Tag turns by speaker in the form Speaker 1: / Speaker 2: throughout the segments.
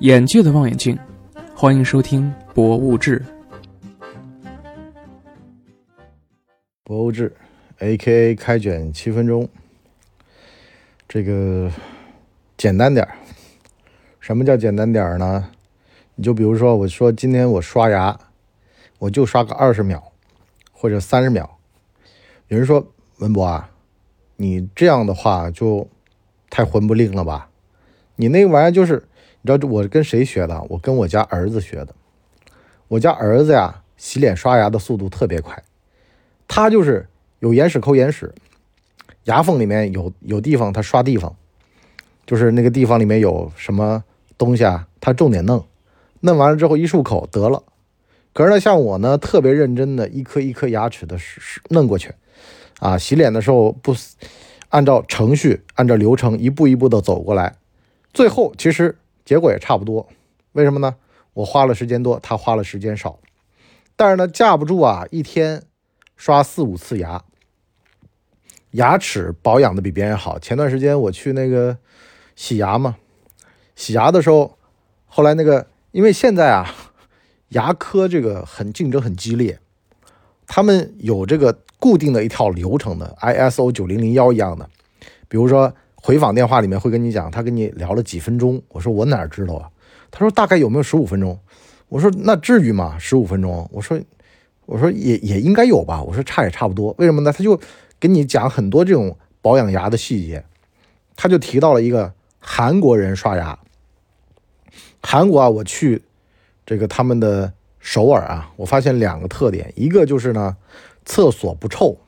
Speaker 1: 眼界的望远镜，欢迎收听《博物志》。
Speaker 2: 博物志，A.K.A. 开卷七分钟。这个简单点儿，什么叫简单点儿呢？你就比如说，我说今天我刷牙，我就刷个二十秒或者三十秒。有人说文博啊，你这样的话就太混不吝了吧？你那个玩意儿就是。你知道我跟谁学的？我跟我家儿子学的。我家儿子呀，洗脸刷牙的速度特别快。他就是有眼屎抠眼屎，牙缝里面有有地方他刷地方，就是那个地方里面有什么东西啊，他重点弄，弄完了之后一漱口得了。可是呢，像我呢，特别认真的一颗一颗牙齿的弄过去，啊，洗脸的时候不按照程序、按照流程一步一步的走过来，最后其实。结果也差不多，为什么呢？我花了时间多，他花了时间少。但是呢，架不住啊，一天刷四五次牙，牙齿保养的比别人好。前段时间我去那个洗牙嘛，洗牙的时候，后来那个因为现在啊，牙科这个很竞争很激烈，他们有这个固定的一套流程的，ISO 九零零幺一样的，比如说。回访电话里面会跟你讲，他跟你聊了几分钟。我说我哪知道啊？他说大概有没有十五分钟？我说那至于吗？十五分钟？我说我说也也应该有吧。我说差也差不多。为什么呢？他就跟你讲很多这种保养牙的细节。他就提到了一个韩国人刷牙。韩国啊，我去这个他们的首尔啊，我发现两个特点，一个就是呢，厕所不臭。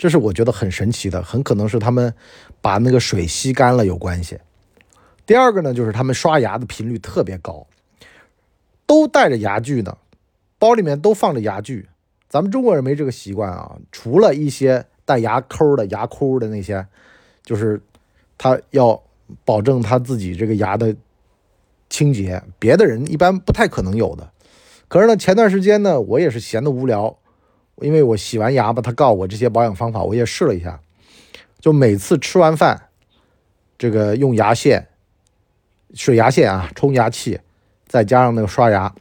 Speaker 2: 这是我觉得很神奇的，很可能是他们把那个水吸干了有关系。第二个呢，就是他们刷牙的频率特别高，都带着牙具呢，包里面都放着牙具。咱们中国人没这个习惯啊，除了一些带牙抠的牙箍的那些，就是他要保证他自己这个牙的清洁，别的人一般不太可能有的。可是呢，前段时间呢，我也是闲得无聊。因为我洗完牙吧，他告我这些保养方法，我也试了一下。就每次吃完饭，这个用牙线、水牙线啊冲牙器，再加上那个刷牙，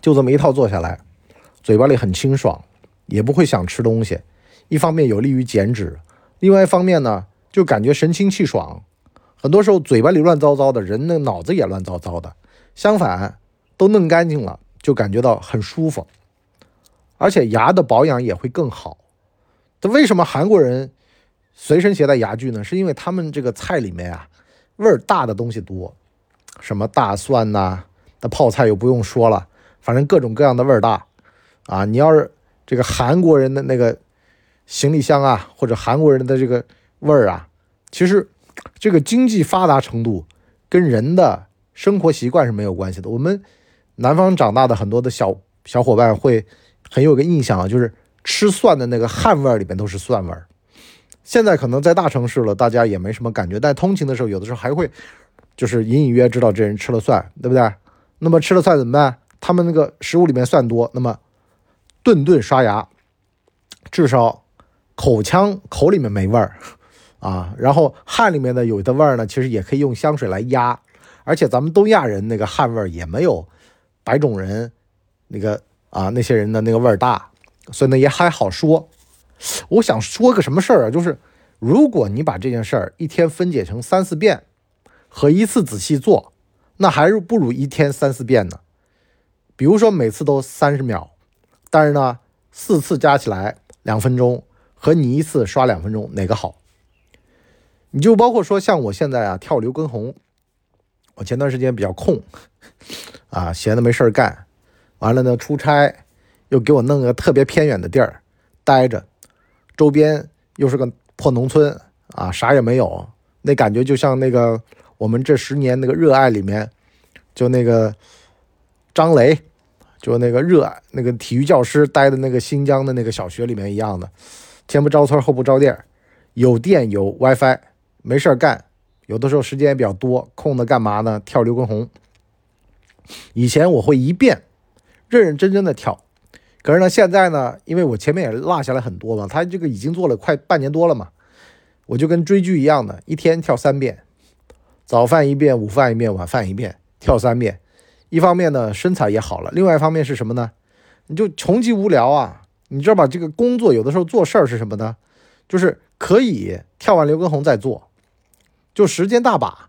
Speaker 2: 就这么一套做下来，嘴巴里很清爽，也不会想吃东西。一方面有利于减脂，另外一方面呢，就感觉神清气爽。很多时候嘴巴里乱糟糟的，人那脑子也乱糟糟的。相反，都弄干净了，就感觉到很舒服。而且牙的保养也会更好。这为什么韩国人随身携带牙具呢？是因为他们这个菜里面啊，味儿大的东西多，什么大蒜呐，那泡菜又不用说了，反正各种各样的味儿大啊。你要是这个韩国人的那个行李箱啊，或者韩国人的这个味儿啊，其实这个经济发达程度跟人的生活习惯是没有关系的。我们南方长大的很多的小小伙伴会。很有个印象啊，就是吃蒜的那个汗味里面都是蒜味儿。现在可能在大城市了，大家也没什么感觉，但通勤的时候，有的时候还会，就是隐隐约知道这人吃了蒜，对不对？那么吃了蒜怎么办？他们那个食物里面蒜多，那么顿顿刷牙，至少口腔口里面没味儿啊。然后汗里面的有的味儿呢，其实也可以用香水来压。而且咱们东亚人那个汗味儿也没有白种人那个。啊，那些人的那个味儿大，所以呢也还好说。我想说个什么事儿啊？就是如果你把这件事儿一天分解成三四遍，和一次仔细做，那还是不如一天三四遍呢。比如说每次都三十秒，但是呢四次加起来两分钟，和你一次刷两分钟哪个好？你就包括说像我现在啊跳刘畊宏，我前段时间比较空啊，闲的没事儿干。完了呢，出差又给我弄个特别偏远的地儿待着，周边又是个破农村啊，啥也没有，那感觉就像那个我们这十年那个热爱里面，就那个张雷，就那个热爱那个体育教师待的那个新疆的那个小学里面一样的，前不着村后不着店，有电有 WiFi，没事干，有的时候时间也比较多，空的干嘛呢？跳刘畊宏。以前我会一遍。认认真真的跳，可是呢，现在呢，因为我前面也落下来很多嘛，他这个已经做了快半年多了嘛，我就跟追剧一样的，一天跳三遍，早饭一遍，午饭一遍，晚饭一遍，跳三遍。一方面呢，身材也好了；另外一方面是什么呢？你就穷极无聊啊！你知道吧？这个工作有的时候做事儿是什么呢？就是可以跳完刘畊宏再做，就时间大把。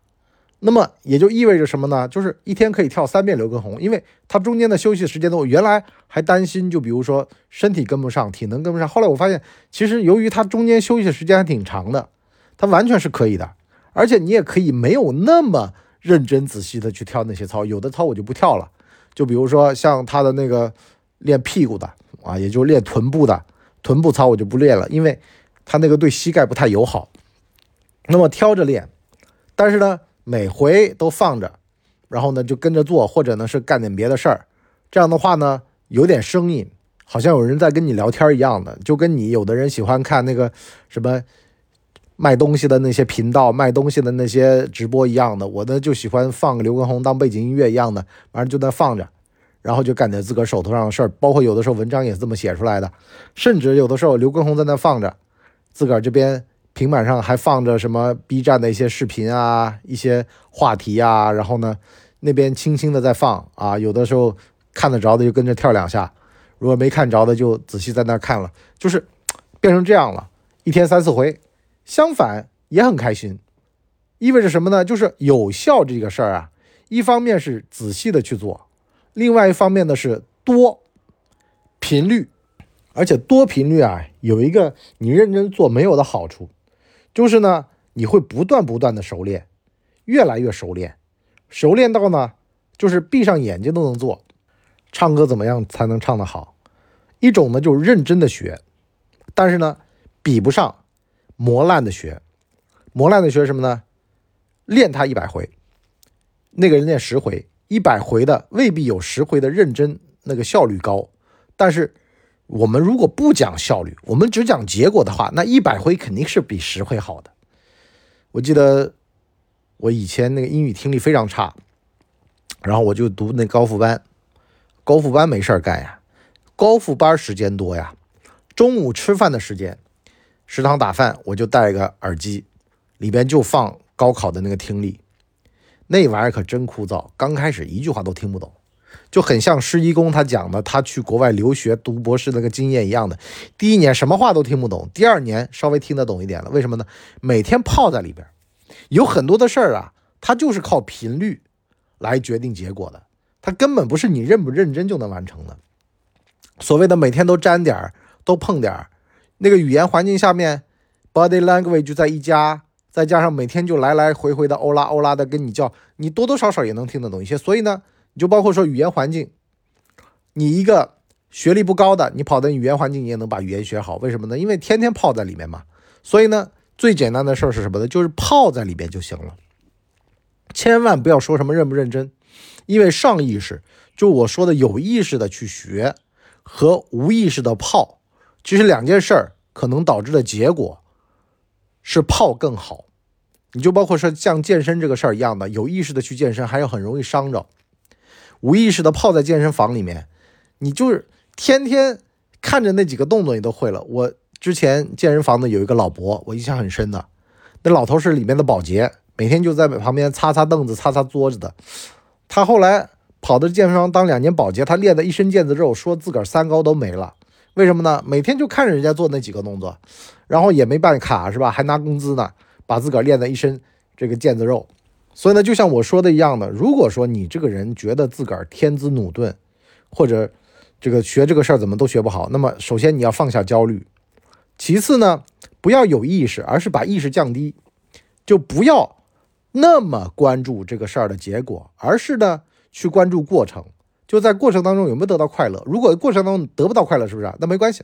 Speaker 2: 那么也就意味着什么呢？就是一天可以跳三遍刘畊宏，因为他中间的休息时间多。原来还担心，就比如说身体跟不上，体能跟不上。后来我发现，其实由于他中间休息的时间还挺长的，他完全是可以的。而且你也可以没有那么认真仔细的去跳那些操，有的操我就不跳了。就比如说像他的那个练屁股的啊，也就练臀部的臀部操，我就不练了，因为他那个对膝盖不太友好。那么挑着练，但是呢。每回都放着，然后呢就跟着做，或者呢是干点别的事儿。这样的话呢，有点声音，好像有人在跟你聊天一样的，就跟你有的人喜欢看那个什么卖东西的那些频道、卖东西的那些直播一样的。我呢就喜欢放个刘畊宏当背景音乐一样的，完了就在放着，然后就干点自个儿手头上的事儿。包括有的时候文章也是这么写出来的，甚至有的时候刘畊宏在那放着，自个儿这边。平板上还放着什么 B 站的一些视频啊，一些话题啊，然后呢，那边轻轻的在放啊，有的时候看得着的就跟着跳两下，如果没看着的就仔细在那看了，就是变成这样了，一天三四回。相反也很开心，意味着什么呢？就是有效这个事儿啊，一方面是仔细的去做，另外一方面呢是多频率，而且多频率啊有一个你认真做没有的好处。就是呢，你会不断不断的熟练，越来越熟练，熟练到呢，就是闭上眼睛都能做。唱歌怎么样才能唱得好？一种呢就是认真的学，但是呢，比不上磨烂的学。磨烂的学什么呢？练他一百回，那个人练十回，一百回的未必有十回的认真那个效率高，但是。我们如果不讲效率，我们只讲结果的话，那一百回肯定是比十回好的。我记得我以前那个英语听力非常差，然后我就读那高复班，高复班没事干呀，高复班时间多呀，中午吃饭的时间，食堂打饭，我就戴个耳机，里边就放高考的那个听力，那玩意儿可真枯燥，刚开始一句话都听不懂。就很像施一公他讲的，他去国外留学读博士那个经验一样的。第一年什么话都听不懂，第二年稍微听得懂一点了。为什么呢？每天泡在里边，有很多的事儿啊，它就是靠频率来决定结果的，它根本不是你认不认真就能完成的。所谓的每天都沾点儿，都碰点儿，那个语言环境下面，body language 在一家，再加上每天就来来回回的欧拉欧拉的跟你叫，你多多少少也能听得懂一些。所以呢。你就包括说语言环境，你一个学历不高的，你跑到语言环境，你也能把语言学好。为什么呢？因为天天泡在里面嘛。所以呢，最简单的事儿是什么呢？就是泡在里面就行了。千万不要说什么认不认真，因为上意识，就我说的有意识的去学和无意识的泡，其实两件事儿可能导致的结果是泡更好。你就包括说像健身这个事儿一样的，有意识的去健身，还有很容易伤着。无意识的泡在健身房里面，你就是天天看着那几个动作，你都会了。我之前健身房的有一个老伯，我印象很深的，那老头是里面的保洁，每天就在旁边擦擦凳子、擦擦桌子的。他后来跑到健身房当两年保洁，他练的一身腱子肉，说自个儿三高都没了。为什么呢？每天就看着人家做那几个动作，然后也没办卡是吧？还拿工资呢，把自个儿练的一身这个腱子肉。所以呢，就像我说的一样的，如果说你这个人觉得自个儿天资努钝，或者这个学这个事儿怎么都学不好，那么首先你要放下焦虑，其次呢，不要有意识，而是把意识降低，就不要那么关注这个事儿的结果，而是呢去关注过程，就在过程当中有没有得到快乐。如果过程当中得不到快乐，是不是？那没关系，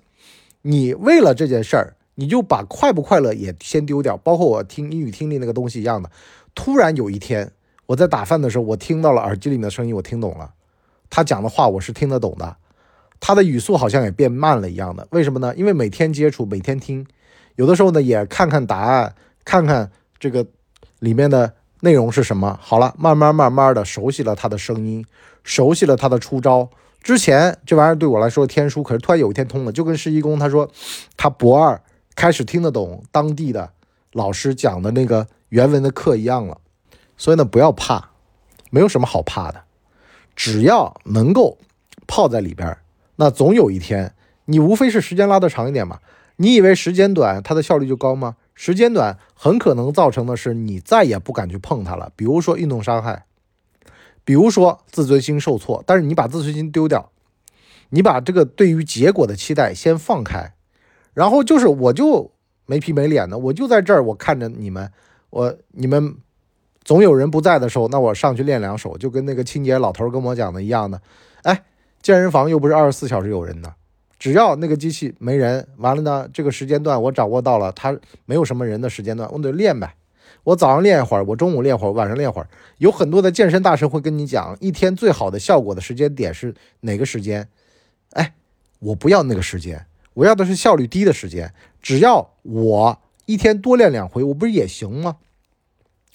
Speaker 2: 你为了这件事儿，你就把快不快乐也先丢掉，包括我听英语听力那个东西一样的。突然有一天，我在打饭的时候，我听到了耳机里面的声音，我听懂了，他讲的话我是听得懂的，他的语速好像也变慢了一样的。为什么呢？因为每天接触，每天听，有的时候呢也看看答案，看看这个里面的内容是什么。好了，慢慢慢慢的熟悉了他的声音，熟悉了他的出招。之前这玩意儿对我来说天书，可是突然有一天通了，就跟施一公他说，他博二开始听得懂当地的老师讲的那个。原文的课一样了，所以呢，不要怕，没有什么好怕的，只要能够泡在里边，那总有一天，你无非是时间拉得长一点嘛。你以为时间短，它的效率就高吗？时间短很可能造成的是你再也不敢去碰它了。比如说运动伤害，比如说自尊心受挫。但是你把自尊心丢掉，你把这个对于结果的期待先放开，然后就是我就没皮没脸的，我就在这儿，我看着你们，我你们。总有人不在的时候，那我上去练两手，就跟那个清洁老头跟我讲的一样的。哎，健身房又不是二十四小时有人的，只要那个机器没人，完了呢，这个时间段我掌握到了，它没有什么人的时间段，我得练呗。我早上练一会儿，我中午练会儿，晚上练会儿。有很多的健身大神会跟你讲，一天最好的效果的时间点是哪个时间？哎，我不要那个时间，我要的是效率低的时间。只要我一天多练两回，我不是也行吗？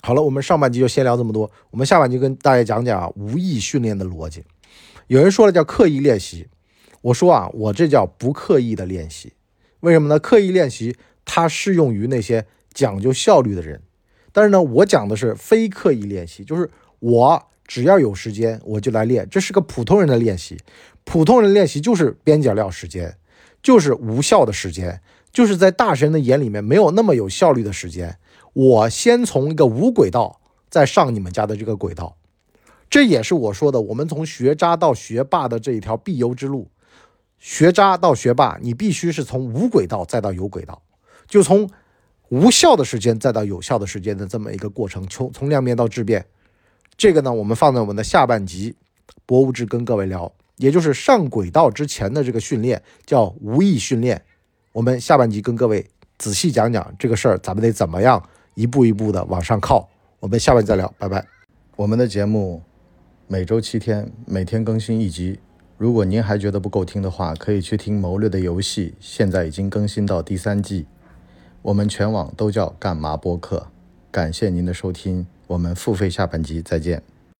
Speaker 2: 好了，我们上半集就先聊这么多。我们下半集跟大家讲讲，无意训练的逻辑。有人说了叫刻意练习，我说啊，我这叫不刻意的练习。为什么呢？刻意练习它适用于那些讲究效率的人，但是呢，我讲的是非刻意练习，就是我只要有时间我就来练，这是个普通人的练习。普通人练习就是边角料时间，就是无效的时间，就是在大神的眼里面没有那么有效率的时间。我先从一个无轨道，再上你们家的这个轨道，这也是我说的，我们从学渣到学霸的这一条必由之路。学渣到学霸，你必须是从无轨道再到有轨道，就从无效的时间再到有效的时间的这么一个过程，从从量变到质变。这个呢，我们放在我们的下半集，博物志跟各位聊，也就是上轨道之前的这个训练叫无意训练。我们下半集跟各位仔细讲讲这个事儿，咱们得怎么样？一步一步的往上靠，我们下半集再聊，拜拜。我们的节目每周七天，每天更新一集。如果您还觉得不够听的话，可以去听《谋略的游戏》，现在已经更新到第三季。我们全网都叫干嘛播客。感谢您的收听，我们付费下半集再见。